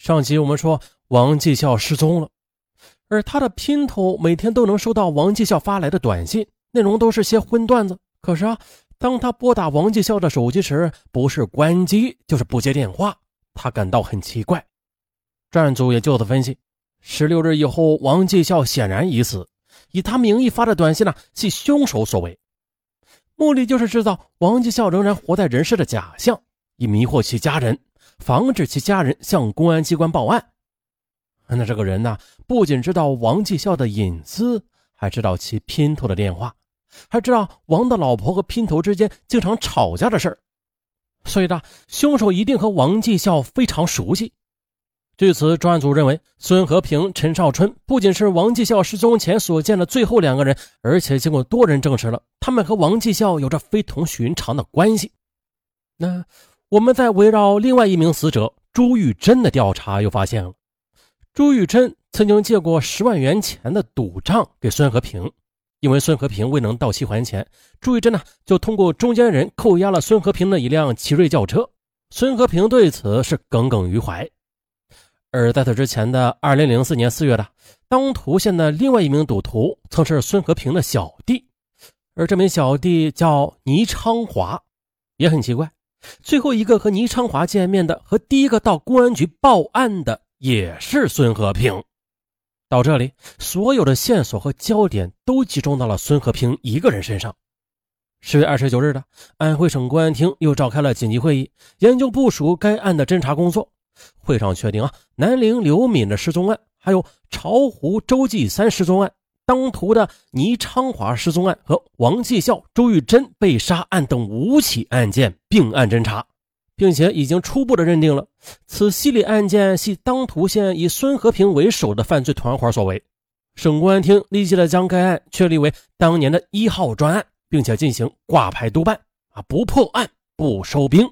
上集我们说王继孝失踪了，而他的姘头每天都能收到王继孝发来的短信，内容都是些荤段子。可是啊，当他拨打王继孝的手机时，不是关机就是不接电话，他感到很奇怪。专案组也就此分析，十六日以后，王继孝显然已死，以他名义发的短信呢，系凶手所为，目的就是制造王继孝仍然活在人世的假象，以迷惑其家人。防止其家人向公安机关报案。那这个人呢，不仅知道王继孝的隐私，还知道其姘头的电话，还知道王的老婆和姘头之间经常吵架的事儿。所以呢，凶手一定和王继孝非常熟悉。据此，专案组认为，孙和平、陈少春不仅是王继孝失踪前所见的最后两个人，而且经过多人证实了，他们和王继孝有着非同寻常的关系。那。我们在围绕另外一名死者朱玉珍的调查，又发现了朱玉珍曾经借过十万元钱的赌账给孙和平，因为孙和平未能到期还钱，朱玉珍呢就通过中间人扣押了孙和平的一辆奇瑞轿车。孙和平对此是耿耿于怀。而在此之前的二零零四年四月的当涂县的另外一名赌徒，曾是孙和平的小弟，而这名小弟叫倪昌华，也很奇怪。最后一个和倪昌华见面的，和第一个到公安局报案的也是孙和平。到这里，所有的线索和焦点都集中到了孙和平一个人身上。十月二十九日的安徽省公安厅又召开了紧急会议，研究部署该案的侦查工作。会上确定啊，南陵刘敏的失踪案，还有巢湖周继三失踪案。当涂的倪昌华失踪案和王继孝、周玉珍被杀案等五起案件并案侦查，并且已经初步的认定了此系列案件系当涂县以孙和平为首的犯罪团伙所为。省公安厅立即的将该案确立为当年的一号专案，并且进行挂牌督办啊，不破案不收兵。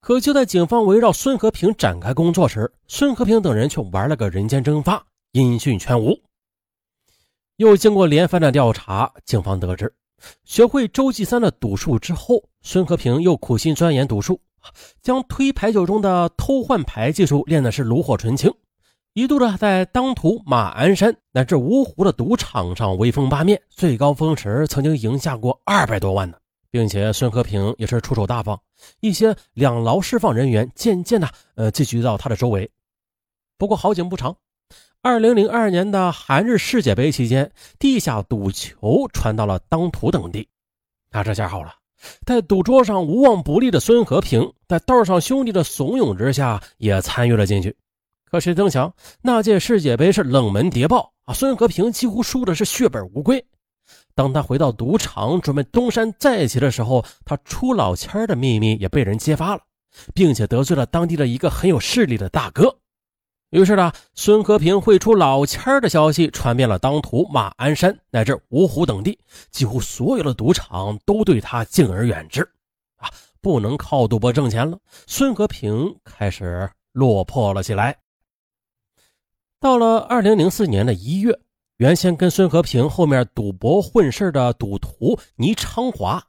可就在警方围绕孙和平展开工作时，孙和平等人却玩了个人间蒸发，音讯全无。又经过连番的调查，警方得知，学会周继三的赌术之后，孙和平又苦心钻研赌术，将推牌九中的偷换牌技术练的是炉火纯青，一度的在当涂、马鞍山乃至芜湖的赌场上威风八面，最高峰时曾经赢下过二百多万呢，并且孙和平也是出手大方，一些两劳释放人员渐渐的呃聚集到他的周围。不过好景不长。二零零二年的韩日世界杯期间，地下赌球传到了当涂等地。那这下好了，在赌桌上无往不利的孙和平，在道上兄弟的怂恿之下，也参与了进去。可谁曾想，那届世界杯是冷门谍报啊！孙和平几乎输的是血本无归。当他回到赌场准备东山再起的时候，他出老千的秘密也被人揭发了，并且得罪了当地的一个很有势力的大哥。于是呢，孙和平会出老千的消息传遍了当涂、马鞍山乃至芜湖等地，几乎所有的赌场都对他敬而远之。啊，不能靠赌博挣钱了，孙和平开始落魄了起来。到了二零零四年的一月，原先跟孙和平后面赌博混事的赌徒倪昌华，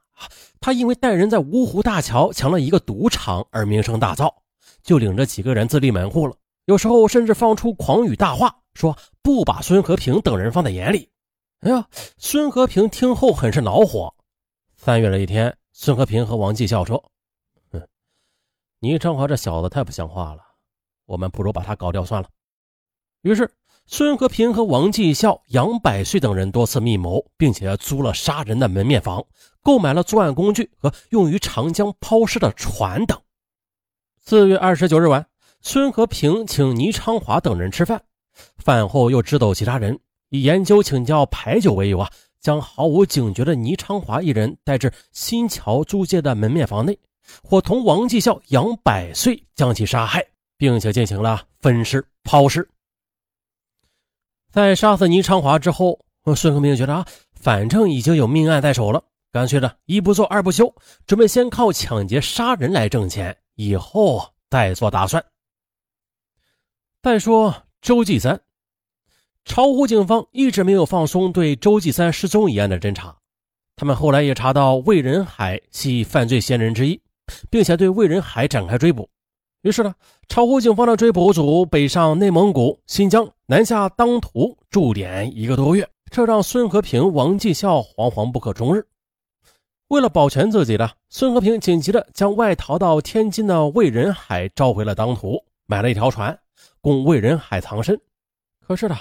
他因为带人在芜湖大桥抢了一个赌场而名声大噪，就领着几个人自立门户了。有时候甚至放出狂语大话，说不把孙和平等人放在眼里。哎呀，孙和平听后很是恼火。三月的一天，孙和平和王继孝说：“哼，倪昌华这小子太不像话了，我们不如把他搞掉算了。”于是，孙和平和王继孝、杨百岁等人多次密谋，并且租了杀人的门面房，购买了作案工具和用于长江抛尸的船等。四月二十九日晚。孙和平请倪昌华等人吃饭，饭后又支走其他人，以研究请教牌九为由啊，将毫无警觉的倪昌华一人带至新桥租界的门面房内，伙同王继孝、杨百岁将其杀害，并且进行了分尸抛尸。在杀死倪昌华之后，孙和平觉得啊，反正已经有命案在手了，干脆的一不做二不休，准备先靠抢劫杀人来挣钱，以后再做打算。再说周继三，巢湖警方一直没有放松对周继三失踪一案的侦查。他们后来也查到魏仁海系犯罪嫌疑人之一，并且对魏仁海展开追捕。于是呢，巢湖警方的追捕组北上内蒙古、新疆，南下当涂，驻点一个多月，这让孙和平、王继孝惶惶不可终日。为了保全自己的，孙和平紧急的将外逃到天津的魏仁海召回了当涂，买了一条船，供魏仁海藏身。可是呢，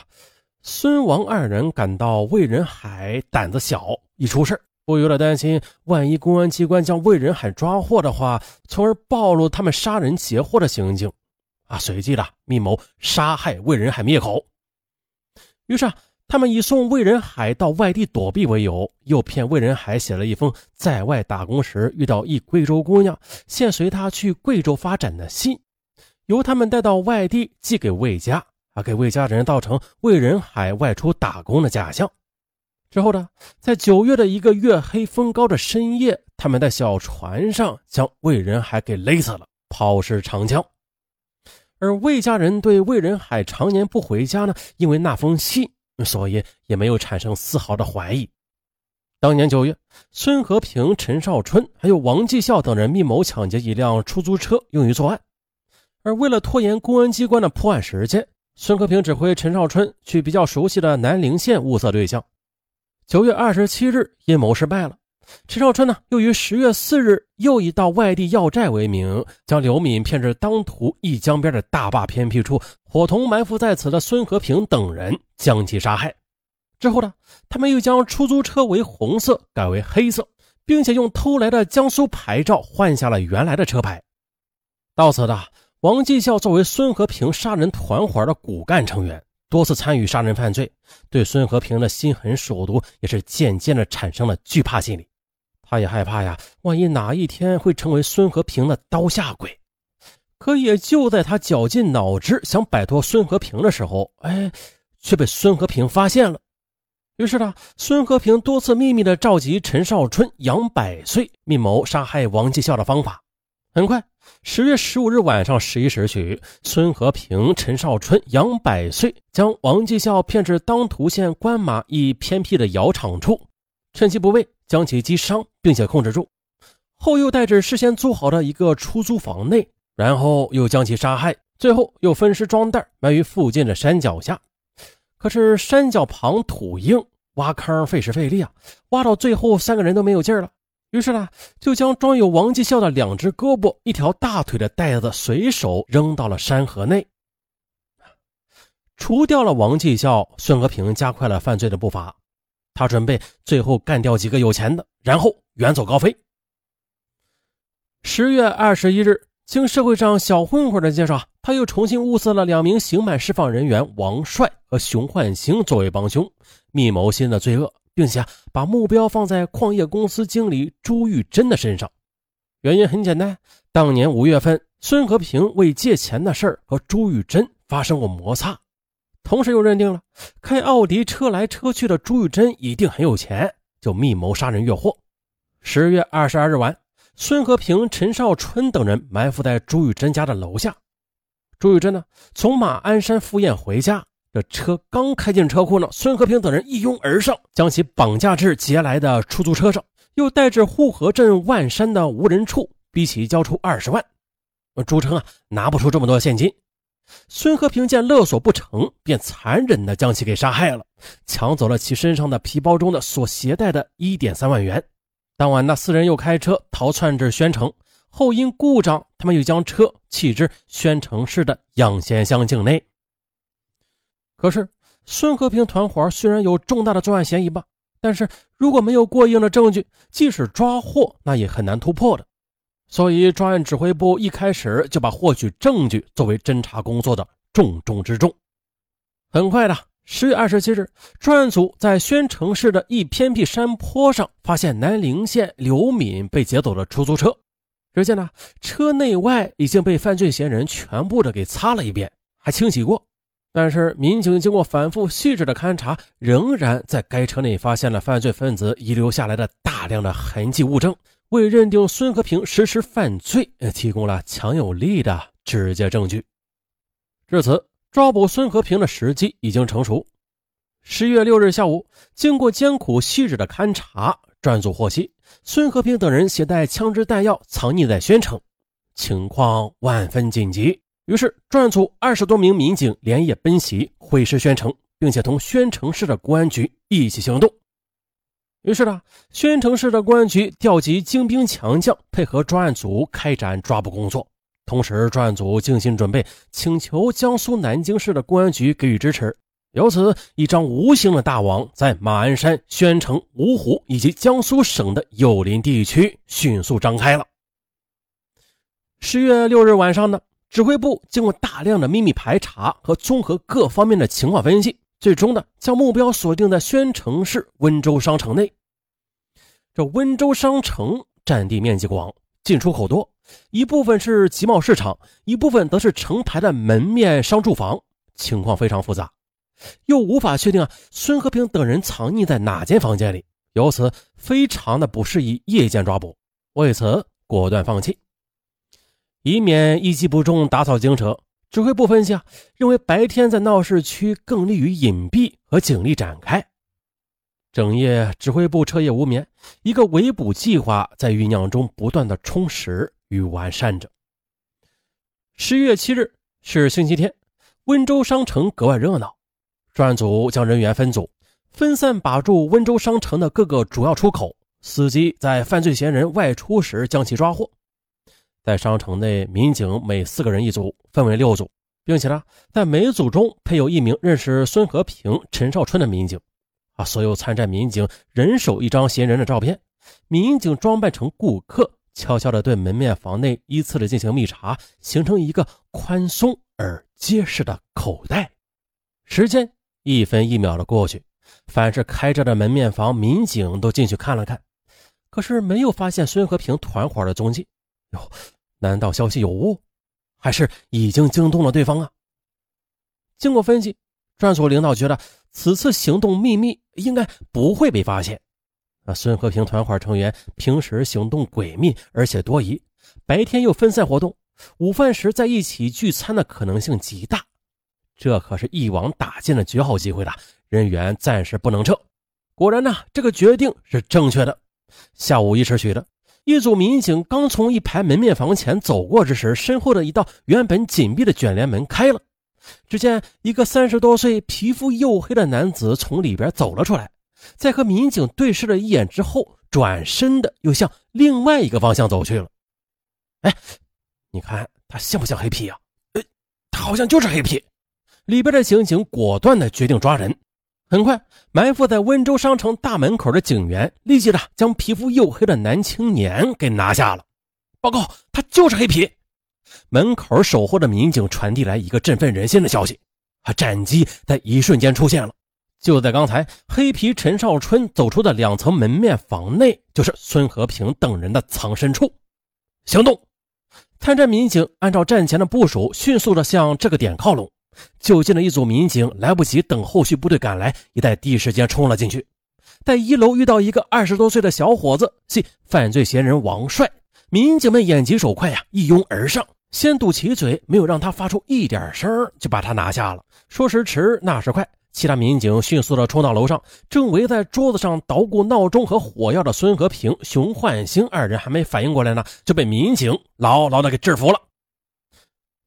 孙王二人感到魏仁海胆子小，一出事不由得担心，万一公安机关将魏仁海抓获的话，从而暴露他们杀人劫货的行径，啊，随即的密谋杀害魏仁海灭口。于是啊，他们以送魏仁海到外地躲避为由，诱骗魏仁海写了一封在外打工时遇到一贵州姑娘，现随他去贵州发展的信，由他们带到外地寄给魏家，啊，给魏家人造成魏仁海外出打工的假象。之后呢，在九月的一个月黑风高的深夜，他们在小船上将魏仁海给勒死了，抛尸长江。而魏家人对魏仁海常年不回家呢，因为那封信，所以也没有产生丝毫的怀疑。当年九月，孙和平、陈少春还有王继孝等人密谋抢劫一辆出租车，用于作案。而为了拖延公安机关的破案时间，孙和平指挥陈少春去比较熟悉的南陵县物色对象。九月二十七日，阴谋失败了。陈少春呢，又于十月四日又以到外地要债为名，将刘敏骗至当涂一江边的大坝偏僻处，伙同埋伏在此的孙和平等人将其杀害。之后呢，他们又将出租车为红色改为黑色，并且用偷来的江苏牌照换下了原来的车牌。到此的王继孝作为孙和平杀人团伙的骨干成员。多次参与杀人犯罪，对孙和平的心狠手毒也是渐渐的产生了惧怕心理。他也害怕呀，万一哪一天会成为孙和平的刀下鬼。可也就在他绞尽脑汁想摆脱孙和平的时候，哎，却被孙和平发现了。于是呢，孙和平多次秘密的召集陈少春、杨百岁，密谋杀害王继孝的方法。很快。十月十五日晚上十一时许，孙和平、陈少春、杨百岁将王继孝骗至当涂县关马一偏僻的窑厂处，趁其不备将其击伤，并且控制住，后又带至事先租好的一个出租房内，然后又将其杀害，最后又分尸装袋埋于附近的山脚下。可是山脚旁土硬，挖坑费时费力啊，挖到最后三个人都没有劲儿了。于是呢，就将装有王继孝的两只胳膊、一条大腿的袋子随手扔到了山河内。除掉了王继孝，孙和平加快了犯罪的步伐。他准备最后干掉几个有钱的，然后远走高飞。十月二十一日，经社会上小混混的介绍，他又重新物色了两名刑满释放人员王帅和熊焕星作为帮凶，密谋新的罪恶。并且把目标放在矿业公司经理朱玉珍的身上，原因很简单，当年五月份，孙和平为借钱的事儿和朱玉珍发生过摩擦，同时又认定了开奥迪车来车去的朱玉珍一定很有钱，就密谋杀人越货。十月二十二日晚，孙和平、陈少春等人埋伏在朱玉珍家的楼下，朱玉珍呢从马鞍山赴宴回家。这车刚开进车库呢，孙和平等人一拥而上，将其绑架至劫来的出租车上，又带至护河镇万山的无人处，逼其交出二十万。朱成啊，拿不出这么多现金。孙和平见勒索不成，便残忍地将其给杀害了，抢走了其身上的皮包中的所携带的一点三万元。当晚，那四人又开车逃窜至宣城，后因故障，他们又将车弃至宣城市的养贤乡境内。可是，孙和平团伙虽然有重大的作案嫌疑吧，但是如果没有过硬的证据，即使抓获，那也很难突破的。所以，专案指挥部一开始就把获取证据作为侦查工作的重中之重。很快的，十月二十七日，专案组在宣城市的一偏僻山坡上发现南陵县刘敏被劫走的出租车。只见呢，车内外已经被犯罪嫌疑人全部的给擦了一遍，还清洗过。但是，民警经过反复细致的勘查，仍然在该车内发现了犯罪分子遗留下来的大量的痕迹物证，为认定孙和平实施犯罪提供了强有力的直接证据。至此，抓捕孙和平的时机已经成熟。十月六日下午，经过艰苦细致的勘查，专案组获悉孙和平等人携带枪支弹药藏匿在宣城。情况万分紧急。于是专案组二十多名民警连夜奔袭会师宣城，并且同宣城市的公安局一起行动。于是呢，宣城市的公安局调集精兵强将，配合专案组开展抓捕工作。同时，专案组精心准备，请求江苏南京市的公安局给予支持。由此，一张无形的大网在马鞍山、宣城、芜湖以及江苏省的友邻地区迅速张开了。十月六日晚上呢，指挥部经过大量的秘密排查和综合各方面的情况分析，最终呢，将目标锁定在宣城市温州商城内。这温州商城占地面积广，进出口多，一部分是集贸市场，一部分则是成排的门面商住房，情况非常复杂，又无法确定啊孙和平等人藏匿在哪间房间里，由此非常的不适宜夜间抓捕，为此果断放弃，以免一击不中，打草惊蛇。指挥部分析啊，认为白天在闹市区更利于隐蔽和警力展开。整夜，指挥部彻夜无眠，一个围捕计划在酝酿中不断的充实与完善着。十一月七日是星期天，温州商城格外热闹。专案组将人员分组，分散把住温州商城的各个主要出口，伺机在犯罪嫌疑人外出时将其抓获。在商城内，民警每四个人一组，分为六组，并且呢，在每组中配有一名认识孙和平、陈少春的民警。啊！所有参战民警人手一张嫌疑人的照片，民警装扮成顾客，悄悄地对门面房内依次的进行密查，形成一个宽松而结实的口袋。时间一分一秒的过去，凡是开着的门面房，民警都进去看了看，可是没有发现孙和平团伙的踪迹。哟，难道消息有误，还是已经惊动了对方啊？经过分析，专案组领导觉得。此次行动秘密，应该不会被发现。啊，孙和平团伙成员平时行动诡秘，而且多疑，白天又分散活动，午饭时在一起聚餐的可能性极大。这可是一网打尽的绝好机会了，人员暂时不能撤。果然呢，这个决定是正确的。下午一时许的，一组民警刚从一排门面房前走过之时，身后的一道原本紧闭的卷帘门开了。只见一个三十多岁、皮肤黝黑的男子从里边走了出来，在和民警对视了一眼之后，转身的又向另外一个方向走去了。哎，你看他像不像黑皮啊？呃，他好像就是黑皮。里边的刑警果断的决定抓人。很快，埋伏在温州商城大门口的警员立即的将皮肤黝黑的男青年给拿下了。报告，他就是黑皮。门口守候的民警传递来一个振奋人心的消息：啊，战机在一瞬间出现了。就在刚才，黑皮陈少春走出的两层门面房内，就是孙和平等人的藏身处。行动！参战民警按照战前的部署，迅速的向这个点靠拢。就近的一组民警来不及等后续部队赶来，也在第一时间冲了进去。在一楼遇到一个二十多岁的小伙子，系犯罪嫌疑人王帅。民警们眼疾手快呀，一拥而上。先堵其嘴，没有让他发出一点声，就把他拿下了。说时迟，那时快，其他民警迅速的冲到楼上，正围在桌子上捣鼓闹钟和火药的孙和平、熊焕星二人还没反应过来呢，就被民警牢牢的给制服了。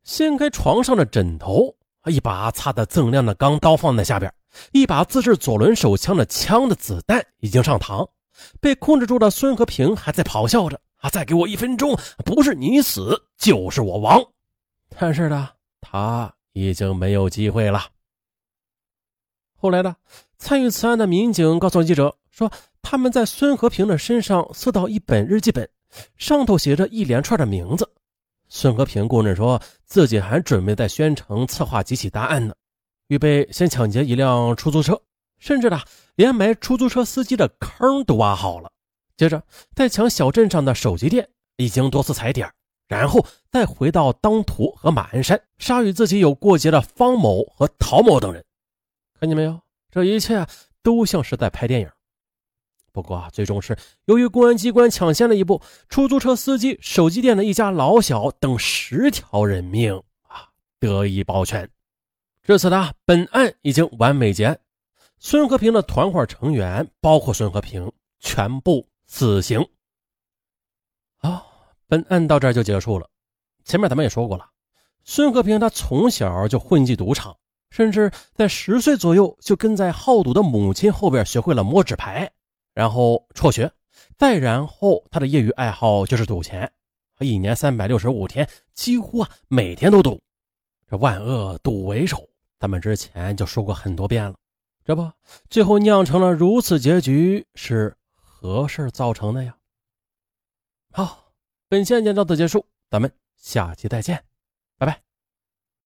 掀开床上的枕头，一把擦得锃亮的钢刀放在下边，一把自制左轮手枪的枪的子弹已经上膛，被控制住的孙和平还在咆哮着。啊！再给我一分钟，不是你死就是我亡。但是呢，他已经没有机会了。后来呢，参与此案的民警告诉记者说，他们在孙和平的身上搜到一本日记本，上头写着一连串的名字。孙和平供认说自己还准备在宣城策划几起大案呢，预备先抢劫一辆出租车，甚至呢，连埋出租车司机的坑都挖好了。接着，再抢小镇上的手机店，已经多次踩点，然后再回到当涂和马鞍山，杀与自己有过节的方某和陶某等人。看见没有？这一切都像是在拍电影。不过啊，最终是由于公安机关抢先了一步，出租车司机、手机店的一家老小等十条人命啊得以保全。至此呢，本案已经完美结案。孙和平的团伙成员，包括孙和平，全部。死刑。啊，本案到这儿就结束了。前面咱们也说过了，孙和平他从小就混迹赌场，甚至在十岁左右就跟在好赌的母亲后边学会了摸纸牌，然后辍学，再然后他的业余爱好就是赌钱，一年三百六十五天，几乎啊每天都赌。这万恶赌为首，咱们之前就说过很多遍了，这不最后酿成了如此结局，是何事造成的呀？好，本线就到此结束，咱们下期再见，拜拜。